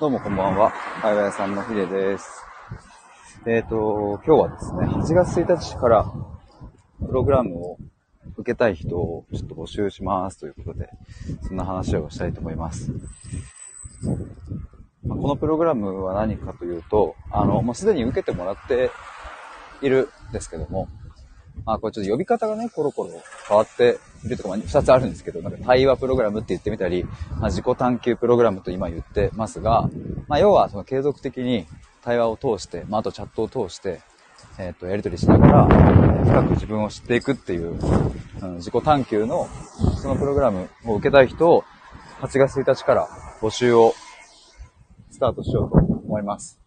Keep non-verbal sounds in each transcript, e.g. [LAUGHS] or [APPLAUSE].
どうもこんばんは。あややさんのひでです。えっ、ー、と、今日はですね、8月1日からプログラムを受けたい人をちょっと募集しますということで、そんな話をしたいと思います。まこのプログラムは何かというと、あの、もうすでに受けてもらっているんですけども、まあ、これちょっと呼び方がね、コロコロ変わっているとか、まあ、2つあるんですけど、なんか対話プログラムって言ってみたり、まあ、自己探求プログラムと今言ってますが、まあ、要はその継続的に対話を通して、まあ、あとチャットを通して、えっ、ー、と、やり取りしながら、深く自分を知っていくっていう、うん、自己探求の、そのプログラムを受けたい人を、8月1日から募集をスタートしようと思います。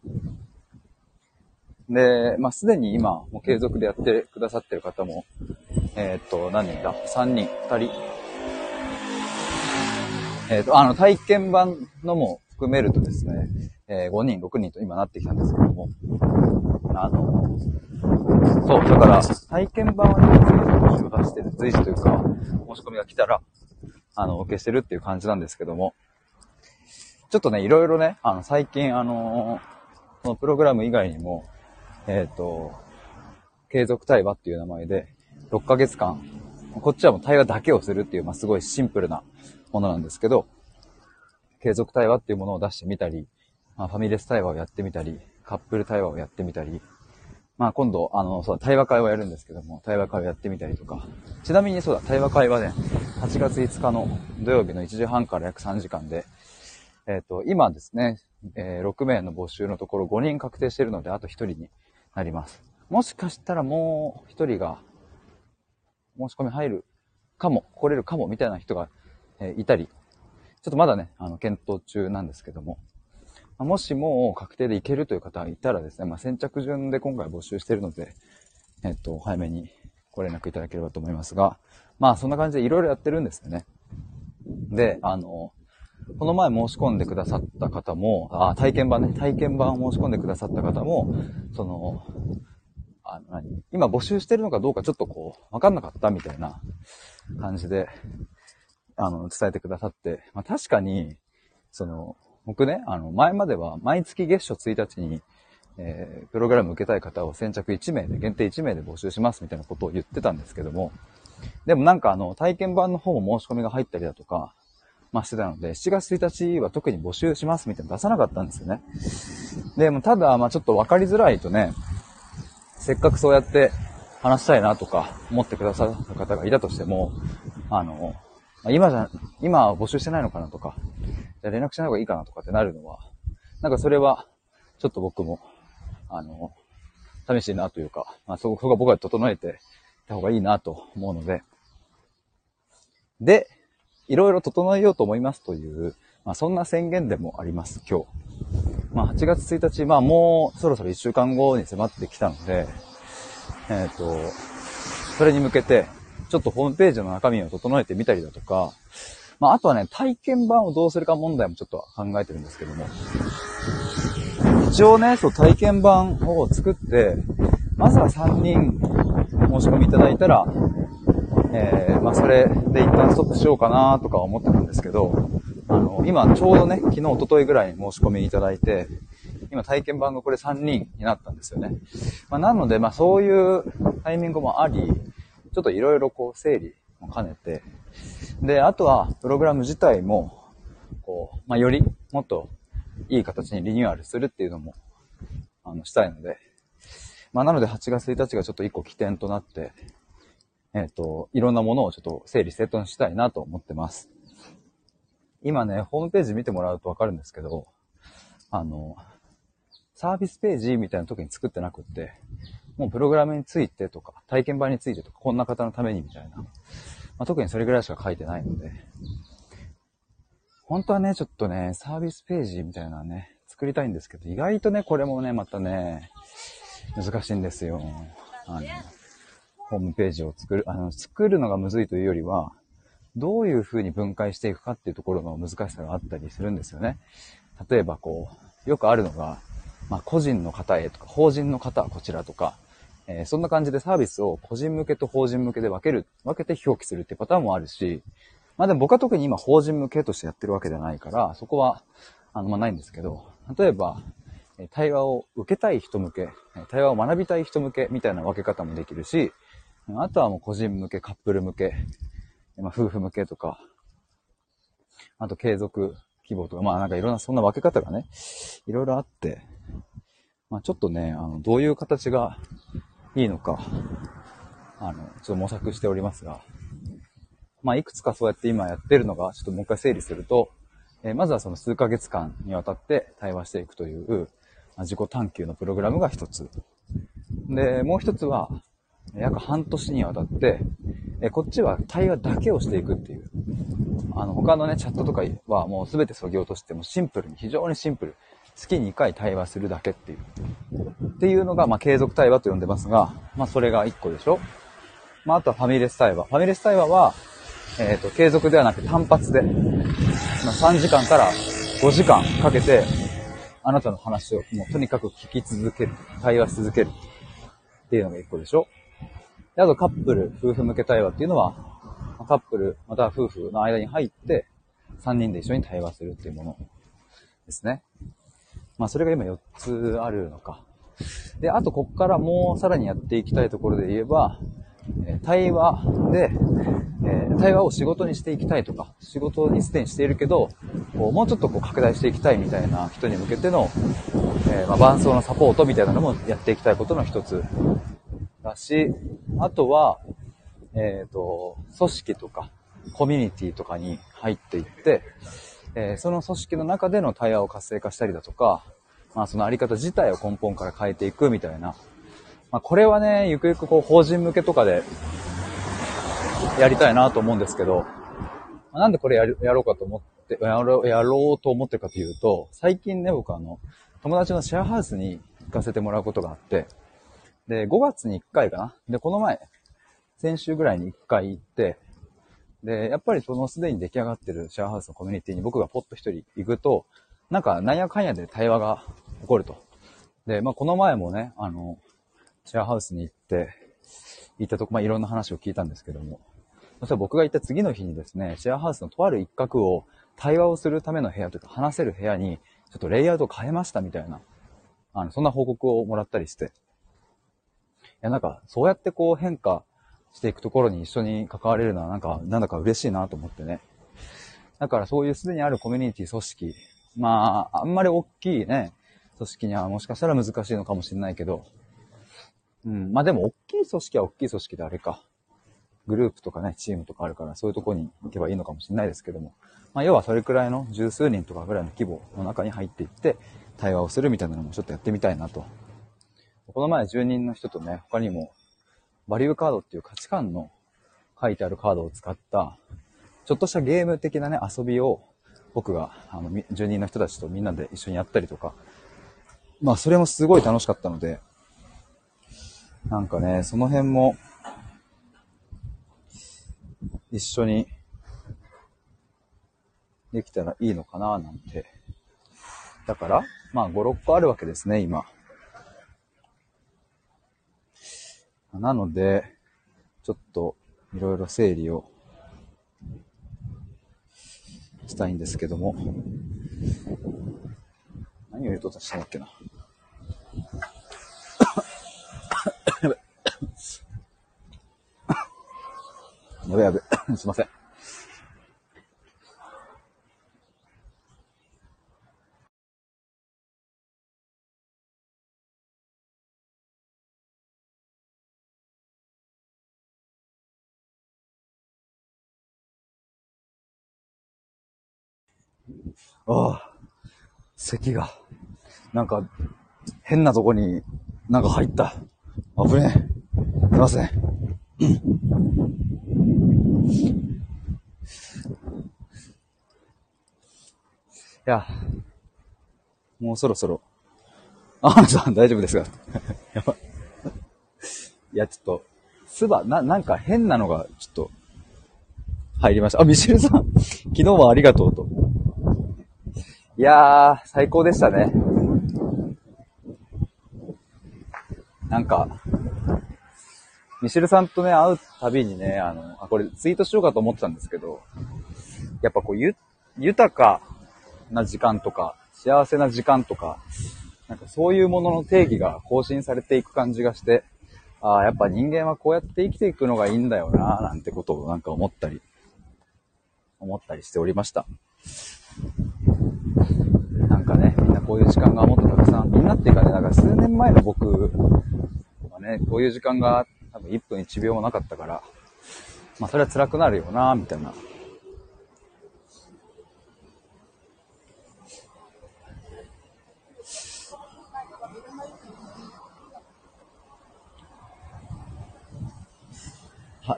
で、まあ、すでに今、もう継続でやってくださってる方も、えー、っと、何人だ ?3 人 ?2 人えー、っと、あの、体験版のも含めるとですね、えー、5人、6人と今なってきたんですけども、あの、そう、だから、体験版はね、随時募集を出してる、随時というか、申し込みが来たら、あの、受けしてるっていう感じなんですけども、ちょっとね、いろいろね、あの、最近、あのこのプログラム以外にも、えっ、ー、と、継続対話っていう名前で、6ヶ月間、こっちはもう対話だけをするっていう、まあ、すごいシンプルなものなんですけど、継続対話っていうものを出してみたり、まあ、ファミレス対話をやってみたり、カップル対話をやってみたり、まあ今度、あの、そう、対話会をやるんですけども、対話会をやってみたりとか、ちなみにそうだ、対話会はね、8月5日の土曜日の1時半から約3時間で、えっ、ー、と、今ですね、えー、6名の募集のところ5人確定してるので、あと1人になります。もしかしたらもう一人が申し込み入るかも、来れるかもみたいな人が、えいたり、ちょっとまだね、あの、検討中なんですけども、もしも確定でいけるという方がいたらですね、まあ、先着順で今回募集してるので、えっと、早めにご連絡いただければと思いますが、まあそんな感じでいろいろやってるんですよね。で、あの、この前申し込んでくださった方も、あ、体験版ね、体験版を申し込んでくださった方も、その、あの何、今募集してるのかどうかちょっとこう、わかんなかったみたいな感じで、あの、伝えてくださって、まあ確かに、その、僕ね、あの、前までは毎月月初1日に、えー、プログラム受けたい方を先着1名で、限定1名で募集しますみたいなことを言ってたんですけども、でもなんかあの、体験版の方も申し込みが入ったりだとか、まあ、してたので、7月1日は特に募集しますみたいなの出さなかったんですよね。でも、ただ、まあ、ちょっと分かりづらいとね、せっかくそうやって話したいなとか思ってくださった方がいたとしても、あの、今じゃ、今は募集してないのかなとか、じゃ連絡しない方がいいかなとかってなるのは、なんかそれは、ちょっと僕も、あの、寂しいなというか、まあ、そこが僕は整えていた方がいいなと思うので、で、いろいろ整えようと思いますという、まあ、そんな宣言でもあります、今日。まあ、8月1日、まあ、もうそろそろ1週間後に迫ってきたので、えっ、ー、と、それに向けて、ちょっとホームページの中身を整えてみたりだとか、まあ、あとはね、体験版をどうするか問題もちょっと考えてるんですけども、一応ね、そう、体験版を作って、まずは3人申し込みいただいたら、えー、まあ、それで一旦ストップしようかなとか思ってたんですけど、あの、今ちょうどね、昨日、一昨日ぐらいに申し込みいただいて、今体験版がこれ3人になったんですよね。まあ、なので、まあ、そういうタイミングもあり、ちょっといろいろこう整理も兼ねて、で、あとはプログラム自体も、こう、まあ、よりもっといい形にリニューアルするっていうのも、あの、したいので、まあ、なので8月1日がちょっと一個起点となって、えっ、ー、と、いろんなものをちょっと整理整頓したいなと思ってます。今ね、ホームページ見てもらうとわかるんですけど、あの、サービスページみたいな時に作ってなくって、もうプログラムについてとか、体験版についてとか、こんな方のためにみたいな。まあ、特にそれぐらいしか書いてないので、本当はね、ちょっとね、サービスページみたいなね、作りたいんですけど、意外とね、これもね、またね、難しいんですよ。あの、ホームページを作る、あの、作るのがむずいというよりは、どういう風に分解していくかっていうところの難しさがあったりするんですよね。例えばこう、よくあるのが、まあ、個人の方へとか、法人の方はこちらとか、えー、そんな感じでサービスを個人向けと法人向けで分ける、分けて表記するっていうパターンもあるし、まあでも僕は特に今法人向けとしてやってるわけではないから、そこは、あの、まあ、ないんですけど、例えば、対話を受けたい人向け、対話を学びたい人向けみたいな分け方もできるし、あとはもう個人向け、カップル向け、まあ、夫婦向けとか、あと継続希望とか、まあなんかいろんなそんな分け方がね、いろいろあって、まあちょっとね、あの、どういう形がいいのか、あの、ちょっと模索しておりますが、まあいくつかそうやって今やってるのが、ちょっともう一回整理すると、えー、まずはその数ヶ月間にわたって対話していくという、自己探求のプログラムが一つ。で、もう一つは、約半年にわたって、えこっちは対話だけをしていくっていう。あの、他のね、チャットとかはもう全て削ぎ落としてもシンプルに、非常にシンプル。月2回対話するだけっていう。っていうのが、まあ、継続対話と呼んでますが、まあ、それが1個でしょ。まあ、あとはファミレス対話。ファミレス対話は、えっ、ー、と、継続ではなく単発で、まあ、3時間から5時間かけて、あなたの話をもうとにかく聞き続ける。対話し続ける。っていうのが1個でしょ。で、あとカップル、夫婦向け対話っていうのは、カップル、または夫婦の間に入って、3人で一緒に対話するっていうものですね。まあ、それが今4つあるのか。で、あと、こっからもうさらにやっていきたいところで言えば、対話で、え対話を仕事にしていきたいとか、仕事にすでにしているけど、こうもうちょっとこう拡大していきたいみたいな人に向けての、えー、ま、伴奏のサポートみたいなのもやっていきたいことの一つだし、あとは、えっ、ー、と、組織とか、コミュニティとかに入っていって、えー、その組織の中での対話を活性化したりだとか、まあそのあり方自体を根本から変えていくみたいな。まあこれはね、ゆくゆくこう法人向けとかでやりたいなと思うんですけど、なんでこれややろうかと思って、やろう、やろうと思ってるかというと、最近ね、僕あの、友達のシェアハウスに行かせてもらうことがあって、で、5月に1回かな。で、この前、先週ぐらいに1回行って、で、やっぱりそのすでに出来上がってるシェアハウスのコミュニティに僕がポッと一人行くと、なんかなんやかんやで対話が起こると。で、まあこの前もね、あの、シェアハウスに行って、行ったとこ、まあいろんな話を聞いたんですけども、そしたら僕が行った次の日にですね、シェアハウスのとある一角を対話をするための部屋というか話せる部屋に、ちょっとレイアウトを変えましたみたいな、あの、そんな報告をもらったりして、や、なんか、そうやってこう変化していくところに一緒に関われるのは、なんか、なんだか嬉しいなと思ってね。だからそういうすでにあるコミュニティ組織、まあ、あんまり大きいね、組織にはもしかしたら難しいのかもしれないけど、うん、まあでも大きい組織は大きい組織であれか。グループとかね、チームとかあるから、そういうとこに行けばいいのかもしれないですけども。まあ要はそれくらいの十数人とかぐらいの規模の中に入っていって、対話をするみたいなのもちょっとやってみたいなとこの前住人の人とね、他にも、バリューカードっていう価値観の書いてあるカードを使った、ちょっとしたゲーム的なね、遊びを、僕が、あの、住人の人たちとみんなで一緒にやったりとか、まあ、それもすごい楽しかったので、なんかね、その辺も、一緒にできたらいいのかななんて。だから、まあ5、6個あるわけですね、今。なので、ちょっといろいろ整理をしたいんですけども、何を言うとしたんだっけな。やべ。やべやべ。すいません。ああ、咳が。なんか、変なとこになんか入った。危ねえ。すいません。いや、もうそろそろ。あ、さん大丈夫ですか [LAUGHS] やばい。いや、ちょっと、スバ、な、なんか変なのが、ちょっと、入りました。あ、ミシェルさん、昨日はありがとうと。いやー、最高でしたね。なんか、ミシェルさんとね、会うたびにね、あの、あ、これツイートしようかと思ってたんですけど、やっぱこう、ゆ、豊かな時間とか、幸せな時間とか、なんかそういうものの定義が更新されていく感じがして、ああ、やっぱ人間はこうやって生きていくのがいいんだよな、なんてことをなんか思ったり、思ったりしておりました。なんかね、みんなこういう時間がもっとたくさん、みんなっていうかね、なんか数年前の僕はね、こういう時間が多分1分1秒もなかったから、まあそれは辛くなるよな、みたいな。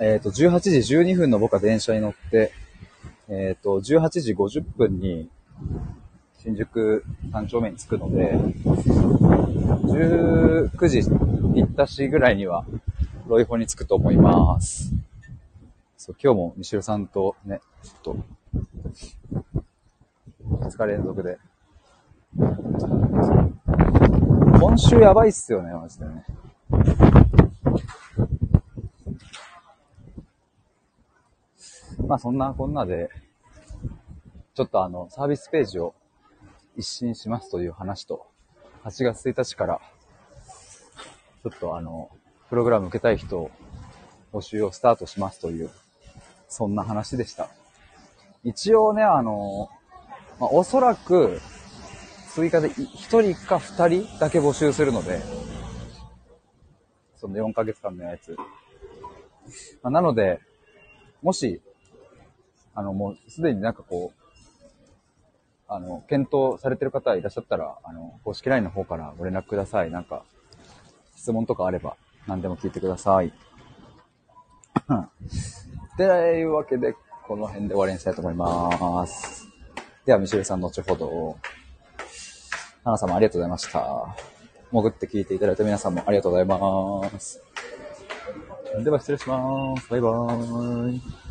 えっ、ー、と、18時12分の僕は電車に乗って、えっ、ー、と、18時50分に新宿3丁目に着くので、19時行ったしぐらいにはロイホに着くと思います。そう、今日も西尾さんとね、ちょっと、2日連続で。今週やばいっすよね、マジでね。まあそんなこんなで、ちょっとあの、サービスページを一新しますという話と、8月1日から、ちょっとあの、プログラム受けたい人を募集をスタートしますという、そんな話でした。一応ね、あの、まあ、おそらく、追加で1人か2人だけ募集するので、その4ヶ月間のやつ。まあ、なので、もし、あの、もうすでになんかこう、あの、検討されてる方いらっしゃったら、あの、公式 LINE の方からご連絡ください。なんか、質問とかあれば何でも聞いてください。[LAUGHS] というわけで、この辺で終わりにしたいと思います。では、ミシェルさん、後ほど。花様ありがとうございました。潜って聞いていただいた皆さんもありがとうございます。では失礼します。バイバーイ。